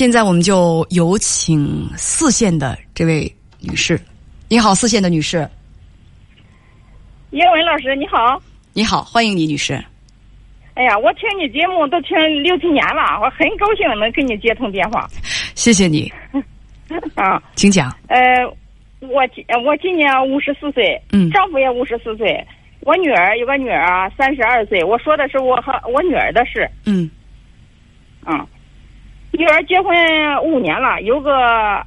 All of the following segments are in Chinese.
现在我们就有请四线的这位女士。你好，四线的女士。叶文老师，你好。你好，欢迎你，女士。哎呀，我听你节目都听六七年了，我很高兴能跟你接通电话。谢谢你。啊，请讲。呃，我今我今年五十四岁，嗯，丈夫也五十四岁，我女儿有个女儿啊，三十二岁。我说的是我和我女儿的事。嗯。啊，女儿结婚五年了，有个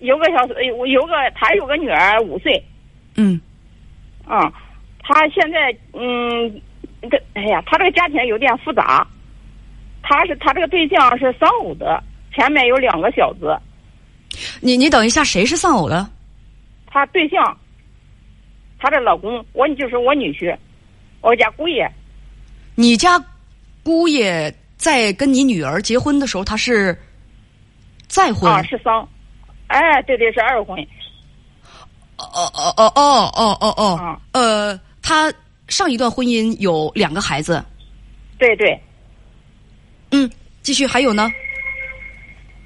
有个小有有个他有个女儿五岁。嗯。啊，他现在嗯，这哎呀，他这个家庭有点复杂。他是他这个对象是丧偶的，前面有两个小子。你你等一下，谁是丧偶的？他对象，她的老公，我就是我女婿，我家姑爷。你家姑爷在跟你女儿结婚的时候，他是再婚啊？是丧，哎，对对，是二婚。哦哦哦哦哦哦哦，呃，他上一段婚姻有两个孩子。对对。嗯，继续还有呢。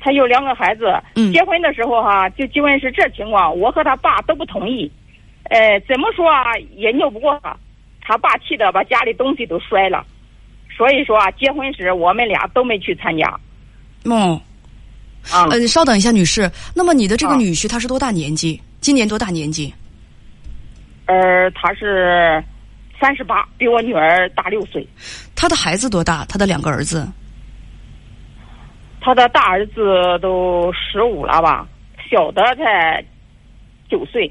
他有两个孩子，嗯，结婚的时候哈，就结婚是这情况，我和他爸都不同意，呃，怎么说啊，也拗不过他，他爸气的把家里东西都摔了，所以说啊，结婚时我们俩都没去参加。哦，啊，呃，稍等一下，女士，那么你的这个女婿他是多大年纪？今年多大年纪？呃，他是三十八，比我女儿大六岁。他的孩子多大？他的两个儿子？他的大儿子都十五了吧，小的才九岁。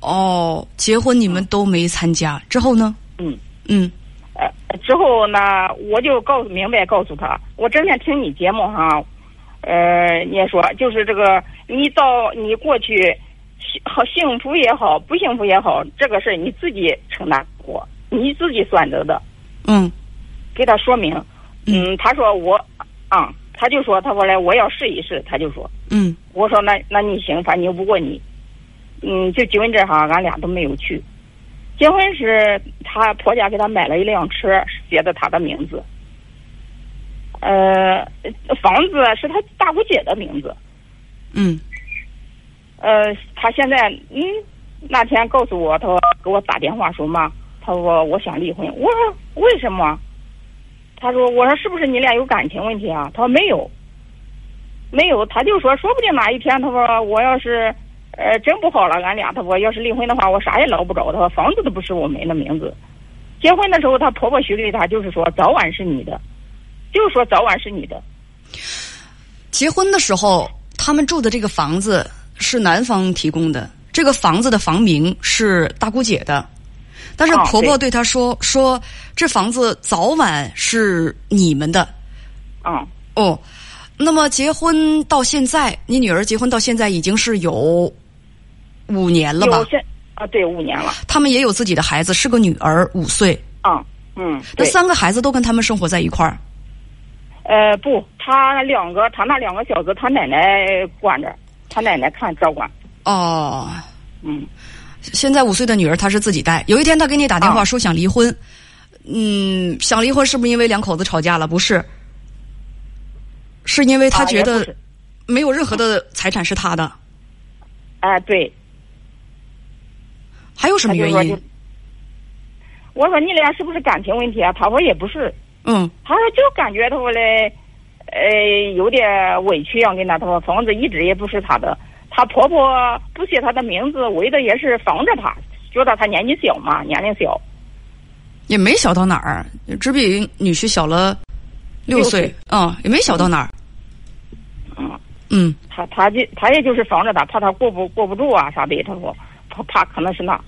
哦，结婚你们都没参加，之后呢？嗯嗯。呃，之后呢，我就告诉明白，告诉他，我整天听你节目哈，呃，你也说就是这个，你到你过去，好幸福也好，不幸福也好，这个事儿你自己承担过，你自己选择的。嗯。给他说明。嗯。他说我啊，他就说他说来我要试一试，他就说。嗯。我说那那你行，反正拗不过你。嗯，就结婚这哈，俺俩都没有去。结婚时，她婆家给她买了一辆车，写的她的名字。呃，房子是她大姑姐的名字。嗯。呃，她现在嗯，那天告诉我，她说给我打电话说嘛，她说我想离婚。我说为什么？她说我说是不是你俩有感情问题啊？她说没有，没有。她就说说不定哪一天，她说我要是。呃，真不好了，俺俩。他说，要是离婚的话，我啥也捞不着。他说，房子都不是我们的名字。结婚的时候，他婆婆许给她，就是说早晚是你的，就是说早晚是你的。结婚的时候，他们住的这个房子是男方提供的，这个房子的房名是大姑姐的，但是婆婆对她说：“说这房子早晚是你们的。”啊，哦，那么结婚到现在，你女儿结婚到现在已经是有。五年了吧？有啊，对，五年了。他们也有自己的孩子，是个女儿，五岁。啊，嗯。那三个孩子都跟他们生活在一块儿。呃，不，他两个，他那两个小子，他奶奶管着，他奶奶看照管。哦。嗯。现在五岁的女儿，她是自己带。有一天，他给你打电话说想离婚。嗯，想离婚是不是因为两口子吵架了？不是，是因为他觉得没有任何的财产是他的。哎，对。还有什么原因？我说你俩是不是感情问题啊？他说也不是。嗯。他说就感觉他说嘞，呃，有点委屈样跟他。他说房子一直也不是他的，他婆婆不写他的名字，为的也是防着他，觉得他年纪小嘛，年龄小。也没小到哪儿，只比女婿小了六岁。嗯，也没小到哪儿。嗯。嗯。他他就他也就是防着他，怕他过不过不住啊啥的。他说他怕可能是那。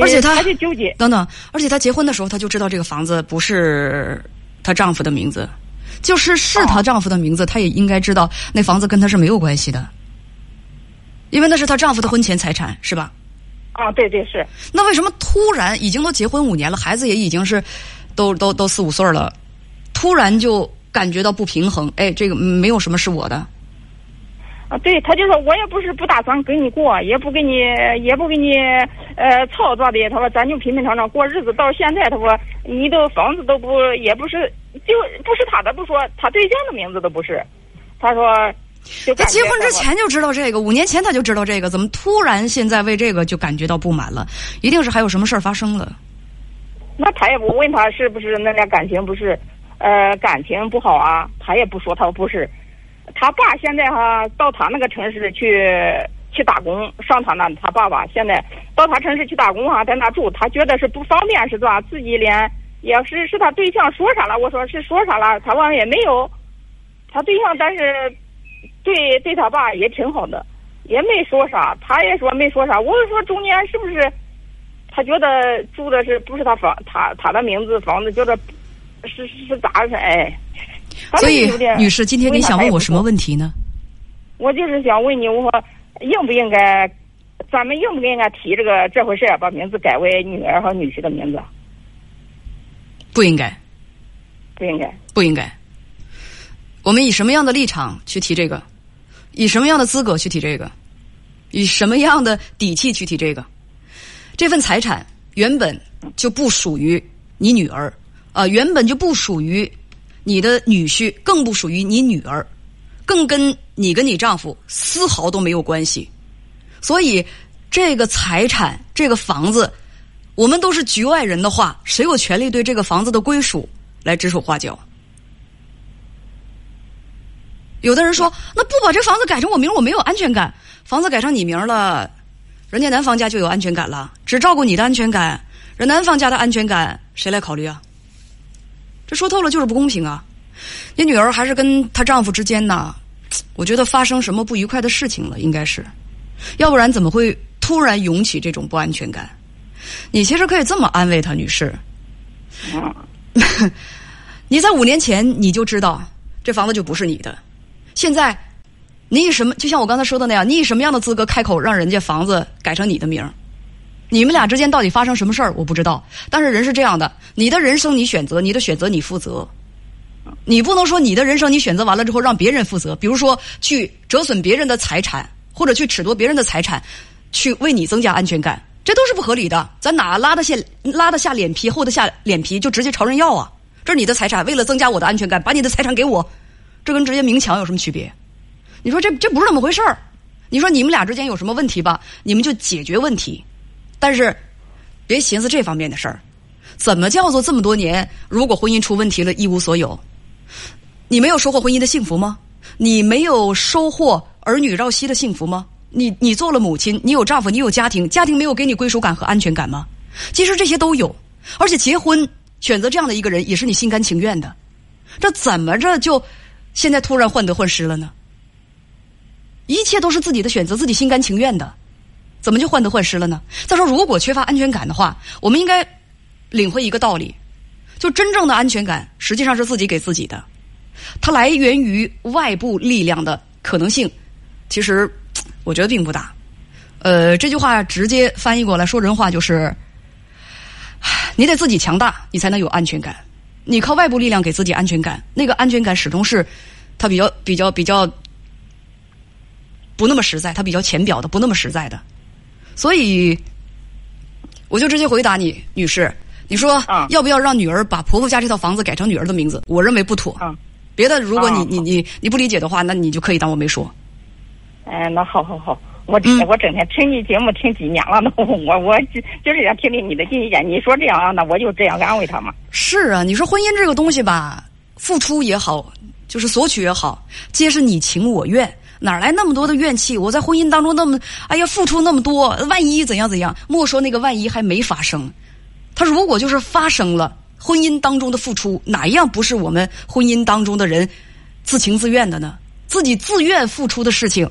而且他就纠结等等，而且他结婚的时候他就知道这个房子不是她丈夫的名字，就是是她丈夫的名字，她也应该知道那房子跟她是没有关系的，因为那是她丈夫的婚前财产，是吧？啊，对对是。那为什么突然已经都结婚五年了，孩子也已经是都都都四五岁了，突然就感觉到不平衡？哎，这个没有什么是我的。啊，对，他就说，我也不是不打算跟你过，也不跟你，也不跟你，呃，操作的。他说，咱就平平常常过日子。到现在，他说，你都房子都不，也不是，就不是他的，不说他对象的名字都不是，他说，他结婚之前就知道这个，五年前他就知道这个，怎么突然现在为这个就感觉到不满了？一定是还有什么事儿发生了。那他也不问他是不是那俩感情不是，呃，感情不好啊？他也不说，他说不是。他爸现在哈到他那个城市去去打工，上他那他爸爸现在到他城市去打工哈，在那住，他觉得是不方便是吧？自己连也是是他对象说啥了？我说是说啥了？他说也没有。他对象但是对对他爸也挺好的，也没说啥，他也说没说啥。我说中间是不是他觉得住的是不是他房他他的名字房子觉得是是是咋的？哎。所以，女士，今天你想问我什么问题呢？我就是想问你，我说应不应该，咱们应不应该提这个这回事把名字改为女儿和女婿的名字？不应该，不应该，不应该。我们以什么样的立场去提这个？以什么样的资格去提这个？以什么样的底气去提这个？这份财产原本就不属于你女儿啊，原本就不属于。你的女婿更不属于你女儿，更跟你跟你丈夫丝毫都没有关系，所以这个财产、这个房子，我们都是局外人的话，谁有权利对这个房子的归属来指手画脚？有的人说，那不把这房子改成我名，我没有安全感。房子改成你名了，人家男方家就有安全感了，只照顾你的安全感，人男方家的安全感谁来考虑啊？这说透了就是不公平啊！你女儿还是跟她丈夫之间呢，我觉得发生什么不愉快的事情了，应该是，要不然怎么会突然涌起这种不安全感？你其实可以这么安慰她，女士，你在五年前你就知道这房子就不是你的，现在你以什么？就像我刚才说的那样，你以什么样的资格开口让人家房子改成你的名儿？你们俩之间到底发生什么事儿？我不知道。但是人是这样的，你的人生你选择，你的选择你负责。你不能说你的人生你选择完了之后让别人负责，比如说去折损别人的财产，或者去褫夺别人的财产，去为你增加安全感，这都是不合理的。咱哪拉得下拉得下脸皮，厚得下脸皮就直接朝人要啊？这是你的财产，为了增加我的安全感，把你的财产给我，这跟直接明抢有什么区别？你说这这不是那么回事儿？你说你们俩之间有什么问题吧？你们就解决问题。但是，别寻思这方面的事儿。怎么叫做这么多年？如果婚姻出问题了，一无所有，你没有收获婚姻的幸福吗？你没有收获儿女绕膝的幸福吗？你你做了母亲，你有丈夫，你有家庭，家庭没有给你归属感和安全感吗？其实这些都有，而且结婚选择这样的一个人，也是你心甘情愿的。这怎么着就现在突然患得患失了呢？一切都是自己的选择，自己心甘情愿的。怎么就患得患失了呢？再说，如果缺乏安全感的话，我们应该领会一个道理：，就真正的安全感实际上是自己给自己的，它来源于外部力量的可能性，其实我觉得并不大。呃，这句话直接翻译过来说人话就是：你得自己强大，你才能有安全感。你靠外部力量给自己安全感，那个安全感始终是它比较比较比较不那么实在，它比较浅表的，不那么实在的。所以，我就直接回答你，女士，你说要不要让女儿把婆婆家这套房子改成女儿的名字？我认为不妥。别的，如果你你你你不理解的话，那你就可以当我没说。哎，那好好好，我我整天听你节目听几年了，那我 我就就是想听听你的意见。你说这样，那我就这样安慰他嘛。是啊，你说婚姻这个东西吧，付出也好，就是索取也好，皆是你情我愿。哪来那么多的怨气？我在婚姻当中那么，哎呀，付出那么多，万一怎样怎样？莫说那个万一还没发生，他如果就是发生了，婚姻当中的付出哪一样不是我们婚姻当中的人自情自愿的呢？自己自愿付出的事情。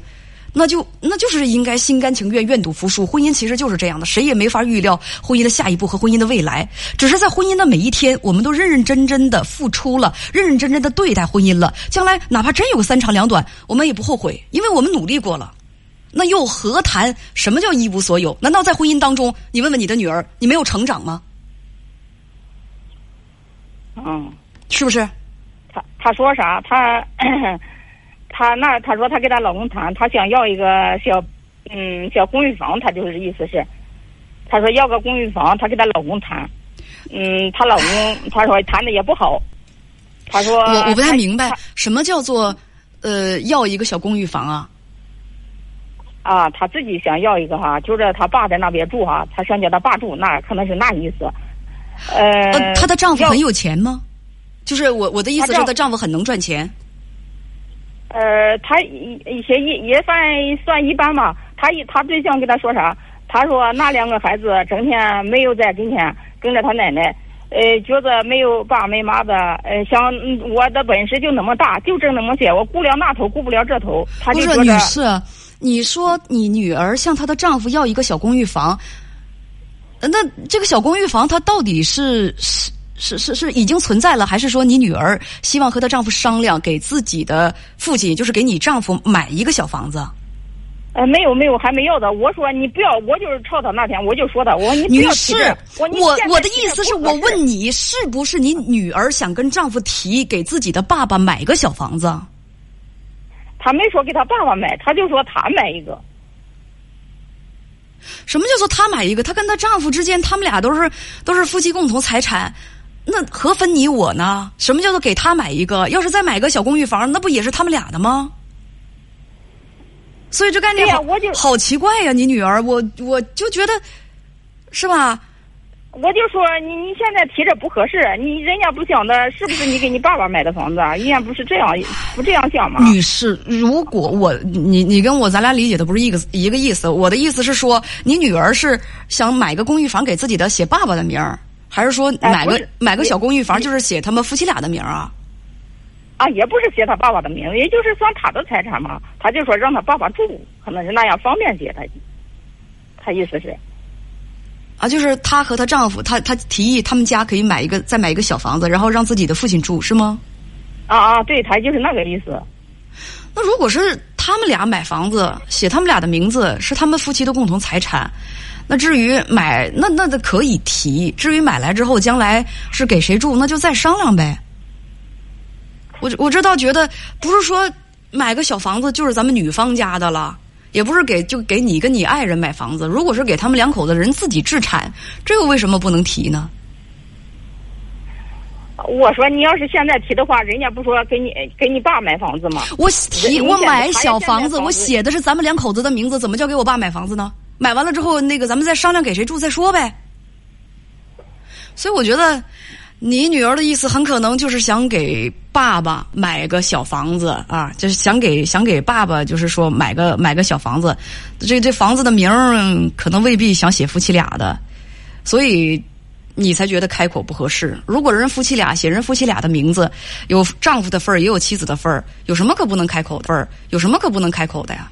那就那就是应该心甘情愿、愿赌服输。婚姻其实就是这样的，谁也没法预料婚姻的下一步和婚姻的未来。只是在婚姻的每一天，我们都认认真真的付出了，认认真真的对待婚姻了。将来哪怕真有个三长两短，我们也不后悔，因为我们努力过了。那又何谈什么叫一无所有？难道在婚姻当中，你问问你的女儿，你没有成长吗？嗯，是不是？他他说啥？他。她那她说她跟她老公谈，她想要一个小，嗯，小公寓房，她就是意思是，她说要个公寓房，她跟她老公谈，嗯，她老公她说谈的也不好，她说我我不太明白什么叫做呃要一个小公寓房啊？啊，她自己想要一个哈，就是她爸在那边住哈，她想叫她爸住，那可能是那意思。呃，她的丈夫很有钱吗？就是我我的意思是，她丈夫很能赚钱。呃，他一些也也算算一般嘛。他一他对象跟他说啥？他说那两个孩子整天没有在跟前跟着他奶奶，呃，觉得没有爸没妈的，呃，想我的本事就那么大，就挣那么些，我顾了那头顾不了这头。他就是女士，你说你女儿向她的丈夫要一个小公寓房，那这个小公寓房它到底是是？是是是已经存在了，还是说你女儿希望和她丈夫商量，给自己的父亲，就是给你丈夫买一个小房子？呃，没有没有，还没要的。我说你不要，我就是吵他那天，我就说的，我说你女士，我我我的意思是我问你，是不是你女儿想跟丈夫提给自己的爸爸买个小房子？他没说给他爸爸买，他就说他买一个。什么叫做他买一个？她跟她丈夫之间，他们俩都是都是夫妻共同财产。那何分你我呢？什么叫做给他买一个？要是再买个小公寓房，那不也是他们俩的吗？所以这概念好好奇怪呀！你女儿，我我就觉得是吧？我就说你你现在提这不合适，你人家不想的，是不是你给你爸爸买的房子？人家不是这样不这样想吗？女士，如果我你你跟我咱俩理解的不是一个一个意思，我的意思是说，你女儿是想买个公寓房给自己的写爸爸的名儿。还是说买个买个小公寓房，就是写他们夫妻俩的名啊？啊，也不是写他爸爸的名，也就是算他的财产嘛。他就说让他爸爸住，可能是那样方便些。他他意思是啊，就是她和她丈夫，她她提议他们家可以买一个再买一个小房子，然后让自己的父亲住，是吗？啊啊，对他就是那个意思。那如果是他们俩买房子，写他们俩的名字，是他们夫妻的共同财产。那至于买，那那的可以提。至于买来之后，将来是给谁住，那就再商量呗。我我这倒觉得，不是说买个小房子就是咱们女方家的了，也不是给就给你跟你爱人买房子。如果是给他们两口子人自己置产，这又为什么不能提呢？我说你要是现在提的话，人家不说给你给你爸买房子吗？我提我买小房子，我写的是咱们两口子的名字，怎么叫给我爸买房子呢？买完了之后，那个咱们再商量给谁住再说呗。所以我觉得，你女儿的意思很可能就是想给爸爸买个小房子啊，就是想给想给爸爸，就是说买个买个小房子。这这房子的名儿可能未必想写夫妻俩的，所以你才觉得开口不合适。如果人夫妻俩写人夫妻俩的名字，有丈夫的份儿，也有妻子的份儿，有什么可不能开口的份儿？有什么可不能开口的呀？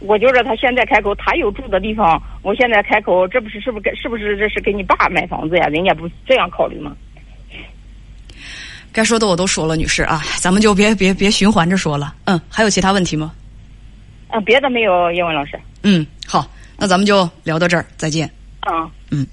我觉着他现在开口，他有住的地方。我现在开口，这不是是不是给是不是这是给你爸买房子呀？人家不这样考虑吗？该说的我都说了，女士啊，咱们就别别别循环着说了。嗯，还有其他问题吗？啊，别的没有，叶文老师。嗯，好，那咱们就聊到这儿，再见。啊，嗯。